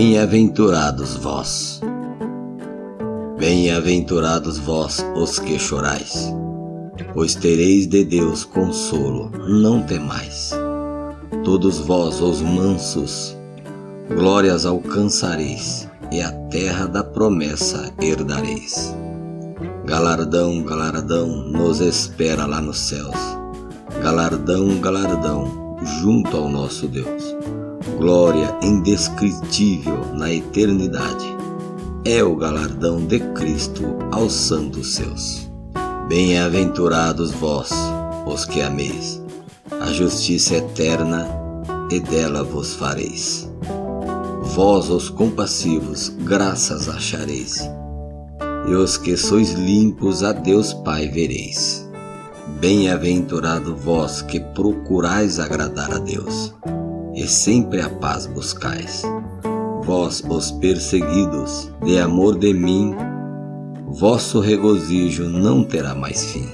Bem-aventurados vós. Bem-aventurados vós os que chorais, pois tereis de Deus consolo, não temais. Todos vós, os mansos, glórias alcançareis, e a terra da promessa herdareis. Galardão, galardão nos espera lá nos céus. Galardão, galardão junto ao nosso Deus. Glória indescritível na eternidade. É o galardão de Cristo aos santos seus. Bem-aventurados vós, os que ameis, a justiça eterna, e dela vos fareis. Vós, os compassivos, graças achareis e os que sois limpos a Deus Pai vereis. Bem-aventurado vós que procurais agradar a Deus, e sempre a paz buscais. Vós, os perseguidos, de amor de mim, vosso regozijo não terá mais fim.